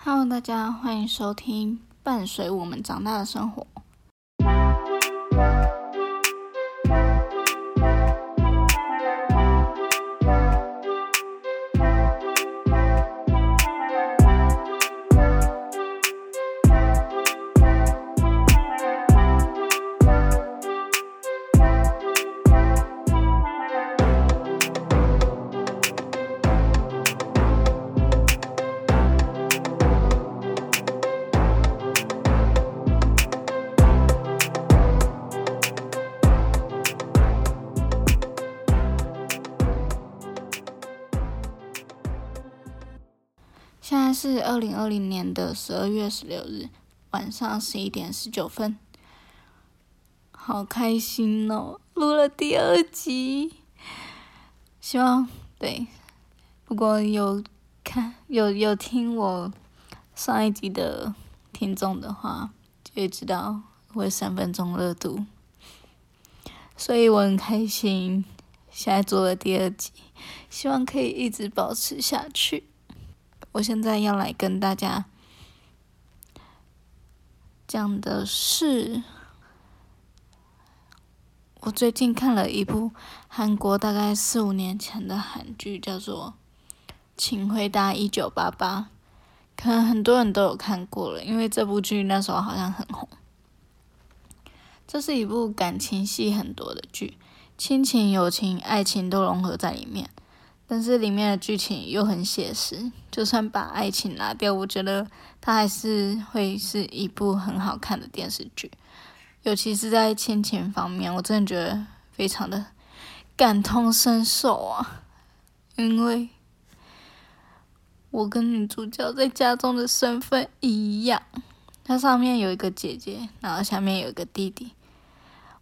Hello，大家欢迎收听伴随我们长大的生活。二零二零年的十二月十六日晚上十一点十九分，好开心哦！录了第二集，希望对，如果有看有有听我上一集的听众的话，就会知道会三分钟热度，所以我很开心，现在做了第二集，希望可以一直保持下去。我现在要来跟大家讲的是，我最近看了一部韩国大概四五年前的韩剧，叫做《请回答一九八八》，可能很多人都有看过了，因为这部剧那时候好像很红。这是一部感情戏很多的剧，亲情、友情、爱情都融合在里面。但是里面的剧情又很写实，就算把爱情拿掉，我觉得它还是会是一部很好看的电视剧。尤其是在亲情方面，我真的觉得非常的感同身受啊！因为我跟女主角在家中的身份一样，她上面有一个姐姐，然后下面有一个弟弟。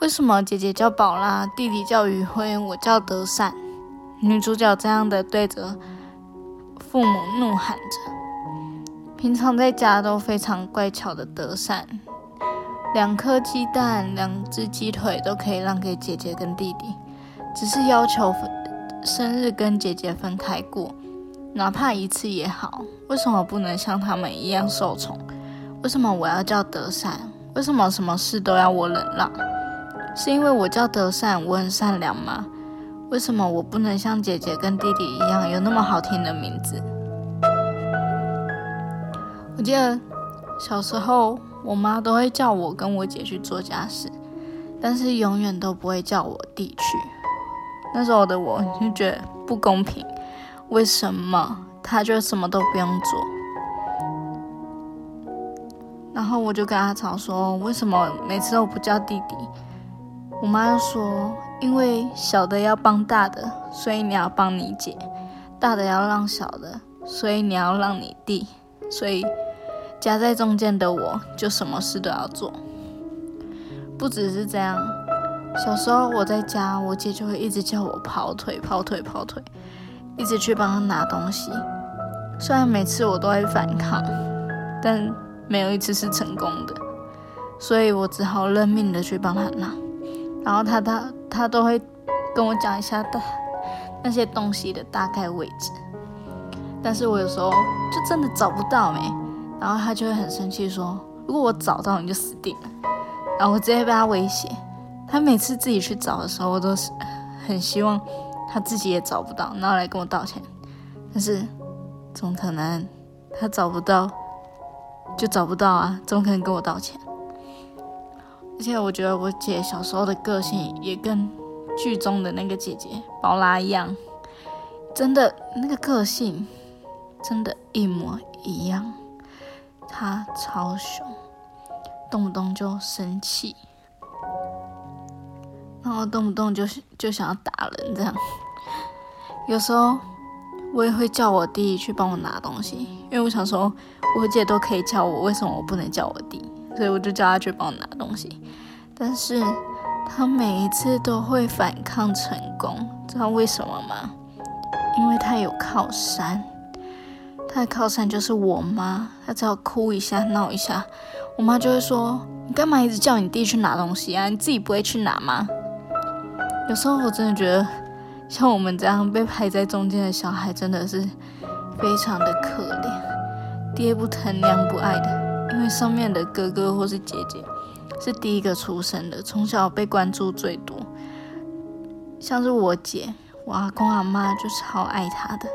为什么姐姐叫宝拉，弟弟叫余辉，我叫德善？女主角这样的对着父母怒喊着，平常在家都非常乖巧的德善，两颗鸡蛋、两只鸡腿都可以让给姐姐跟弟弟，只是要求生日跟姐姐分开过，哪怕一次也好。为什么不能像他们一样受宠？为什么我要叫德善？为什么什么事都要我忍让？是因为我叫德善，我很善良吗？为什么我不能像姐姐跟弟弟一样有那么好听的名字？我记得小时候，我妈都会叫我跟我姐去做家事，但是永远都不会叫我弟去。那时候的我就觉得不公平，为什么他就什么都不用做？然后我就跟阿草说，为什么每次都不叫弟弟？我妈又说。因为小的要帮大的，所以你要帮你姐；大的要让小的，所以你要让你弟。所以夹在中间的我就什么事都要做。不只是这样，小时候我在家，我姐就会一直叫我跑腿、跑腿、跑腿，一直去帮她拿东西。虽然每次我都会反抗，但没有一次是成功的，所以我只好认命的去帮她拿。然后他他。他都会跟我讲一下大那些东西的大概位置，但是我有时候就真的找不到没，然后他就会很生气说：“如果我找到你就死定了。”然后我直接被他威胁。他每次自己去找的时候，我都是很希望他自己也找不到，然后来跟我道歉。但是怎么可能？他找不到就找不到啊，怎么可能跟我道歉？而且我觉得我姐小时候的个性也跟剧中的那个姐姐宝拉一样，真的那个个性真的一模一样。她超凶，动不动就生气，然后动不动就是就想要打人这样。有时候我也会叫我弟去帮我拿东西，因为我想说我姐都可以叫我，为什么我不能叫我弟？所以我就叫他去帮我拿东西，但是他每一次都会反抗成功，知道为什么吗？因为他有靠山，他的靠山就是我妈。他只要哭一下、闹一下，我妈就会说：“你干嘛一直叫你弟去拿东西啊？你自己不会去拿吗？”有时候我真的觉得，像我们这样被排在中间的小孩，真的是非常的可怜。爹不疼娘不爱的，因为上面的哥哥或是姐姐是第一个出生的，从小被关注最多。像是我姐，我阿公阿妈就超爱她的，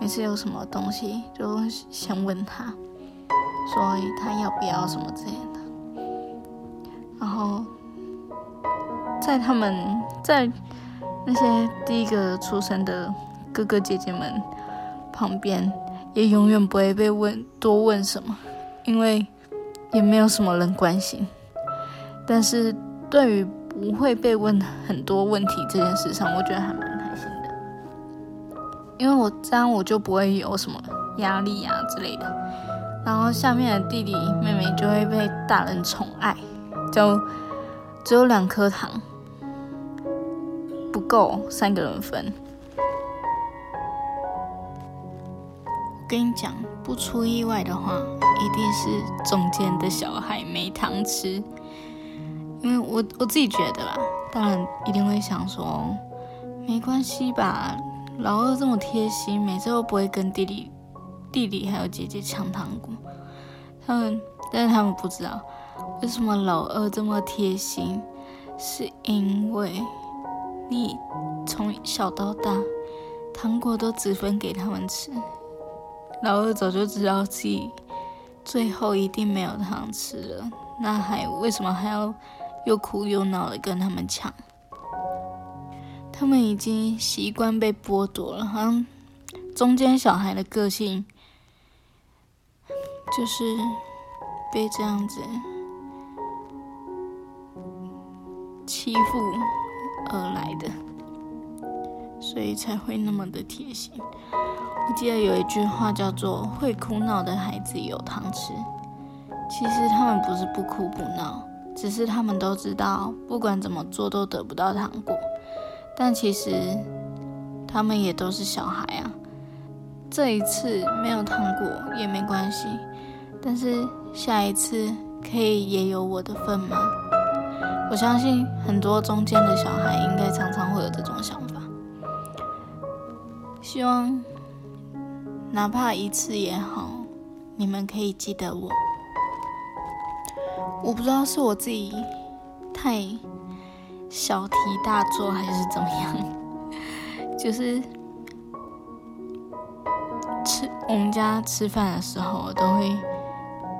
每次有什么东西就先问她，说她要不要什么之类的。然后在他们在那些第一个出生的哥哥姐姐们旁边。也永远不会被问多问什么，因为也没有什么人关心。但是对于不会被问很多问题这件事上，我觉得还蛮开心的，因为我这样我就不会有什么压力啊之类的。然后下面的弟弟妹妹就会被大人宠爱，就只有两颗糖，不够三个人分。跟你讲，不出意外的话，一定是中间的小孩没糖吃。因为我我自己觉得啦，当然一定会想说，没关系吧，老二这么贴心，每次都不会跟弟弟、弟弟还有姐姐抢糖果。他们，但是他们不知道，为什么老二这么贴心，是因为你从小到大，糖果都只分给他们吃。老二早就知道自己最后一定没有糖吃了，那还为什么还要又哭又闹的跟他们抢？他们已经习惯被剥夺了，好像中间小孩的个性就是被这样子欺负而来的，所以才会那么的贴心。我记得有一句话叫做“会哭闹的孩子有糖吃”，其实他们不是不哭不闹，只是他们都知道不管怎么做都得不到糖果。但其实他们也都是小孩啊，这一次没有糖果也没关系，但是下一次可以也有我的份吗？我相信很多中间的小孩应该常常会有这种想法，希望。哪怕一次也好，你们可以记得我。我不知道是我自己太小题大做还是怎么样，就是吃我们家吃饭的时候，我都会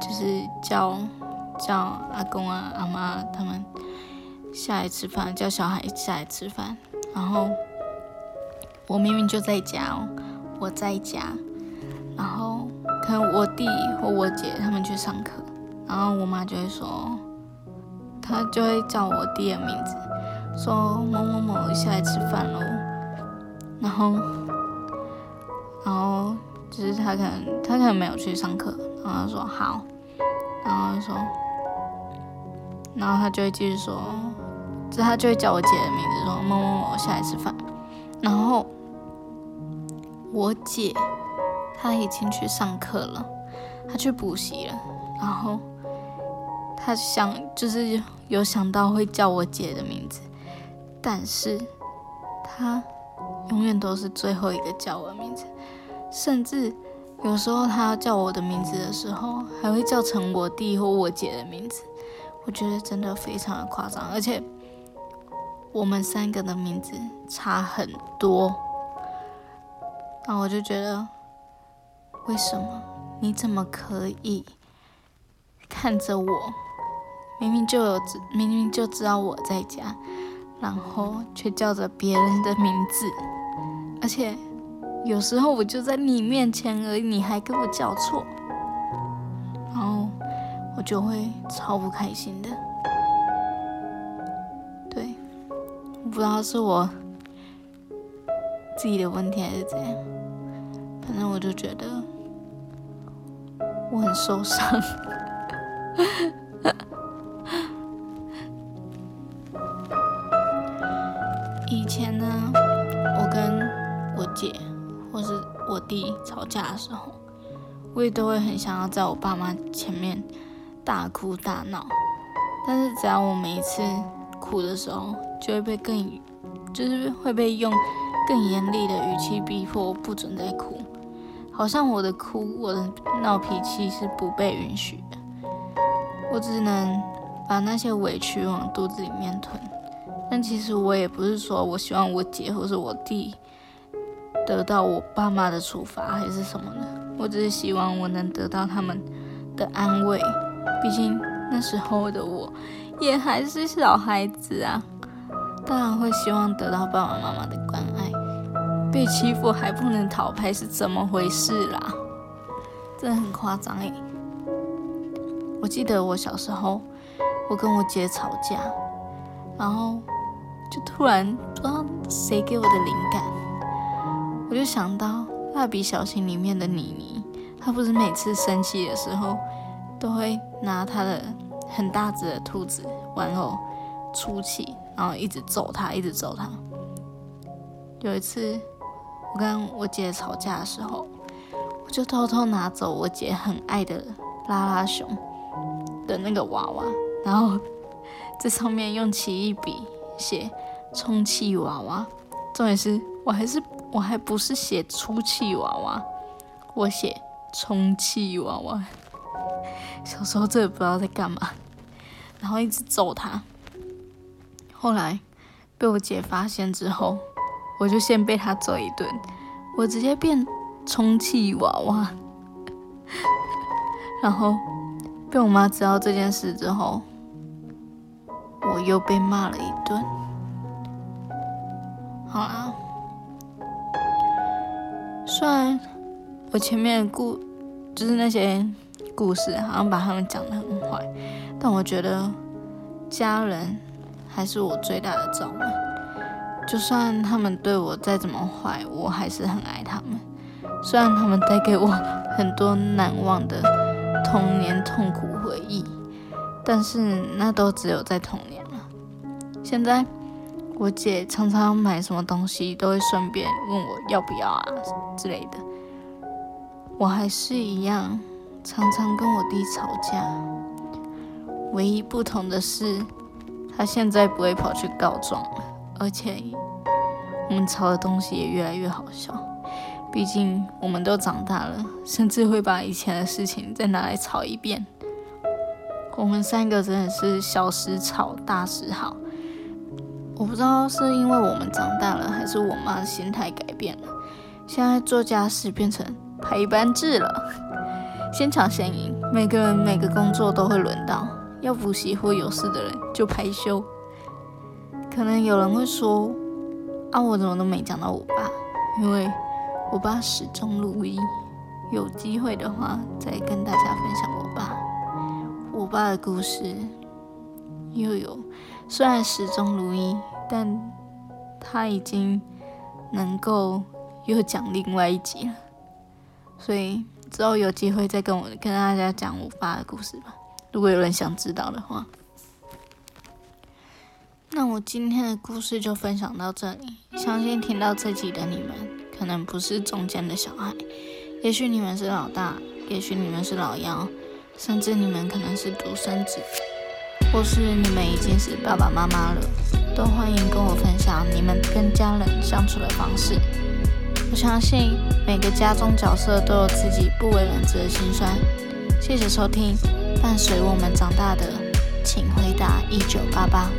就是叫叫阿公啊、阿妈他们下来吃饭，叫小孩下来吃饭，然后我明明就在家哦，我在家。然后可能我弟或我姐他们去上课，然后我妈就会说，她就会叫我弟的名字，说某某某下来吃饭喽。然后，然后就是他可能他可能没有去上课，然后说好，然后说，然后他就会继续说，就他就会叫我姐的名字，说某某某下来吃饭。然后我姐。他已经去上课了，他去补习了，然后他想就是有想到会叫我姐的名字，但是他永远都是最后一个叫我的名字，甚至有时候他要叫我的名字的时候，还会叫成我弟或我姐的名字，我觉得真的非常的夸张，而且我们三个的名字差很多，那我就觉得。为什么？你怎么可以看着我？明明就有，明明就知道我在家，然后却叫着别人的名字，而且有时候我就在你面前而已，你还给我叫错，然后我就会超不开心的。对，不知道是我自己的问题还是怎样，反正我就觉得。我很受伤。以前呢，我跟我姐或是我弟吵架的时候，我也都会很想要在我爸妈前面大哭大闹。但是只要我每一次哭的时候，就会被更，就是会被用更严厉的语气逼迫不准再哭。好像我的哭、我的闹脾气是不被允许的，我只能把那些委屈往肚子里面吞。但其实我也不是说我希望我姐或是我弟得到我爸妈的处罚还是什么的，我只是希望我能得到他们的安慰。毕竟那时候的我也还是小孩子啊，当然会希望得到爸爸妈妈的关爱。被欺负还不能逃拍是怎么回事啦？真的很夸张诶。我记得我小时候，我跟我姐吵架，然后就突然不知道谁给我的灵感，我就想到蜡笔小新里面的妮妮，她不是每次生气的时候都会拿她的很大只的兔子玩偶出气，然后一直揍他，一直揍他。有一次。我跟我姐吵架的时候，我就偷偷拿走我姐很爱的拉拉熊的那个娃娃，然后在上面用奇异笔写“充气娃娃”。重点是我还是我还不是写“出气娃娃”，我写“充气娃娃”。小时候真的不知道在干嘛，然后一直揍他。后来被我姐发现之后。我就先被他揍一顿，我直接变充气娃娃，然后被我妈知道这件事之后，我又被骂了一顿。好啦，虽然我前面故就是那些故事，好像把他们讲的很坏，但我觉得家人还是我最大的照顾。就算他们对我再怎么坏，我还是很爱他们。虽然他们带给我很多难忘的童年痛苦回忆，但是那都只有在童年了。现在我姐常常买什么东西，都会顺便问我要不要啊之类的。我还是一样，常常跟我弟吵架。唯一不同的是，他现在不会跑去告状了。而且，我们吵的东西也越来越好笑。毕竟我们都长大了，甚至会把以前的事情再拿来吵一遍。我们三个真的是小时吵，大时好。我不知道是因为我们长大了，还是我妈的心态改变了。现在做家事变成排班制了，先抢先赢。每个人每个工作都会轮到，要补习或有事的人就排休。可能有人会说：“啊，我怎么都没讲到我爸？因为我爸始终如一。有机会的话，再跟大家分享我爸。我爸的故事又有，虽然始终如一，但他已经能够又讲另外一集了。所以之后有机会再跟我跟大家讲我爸的故事吧。如果有人想知道的话。”那我今天的故事就分享到这里。相信听到这集的你们，可能不是中间的小孩，也许你们是老大，也许你们是老幺，甚至你们可能是独生子，或是你们已经是爸爸妈妈了，都欢迎跟我分享你们跟家人相处的方式。我相信每个家中角色都有自己不为人知的心酸。谢谢收听，伴随我们长大的，请回答一九八八。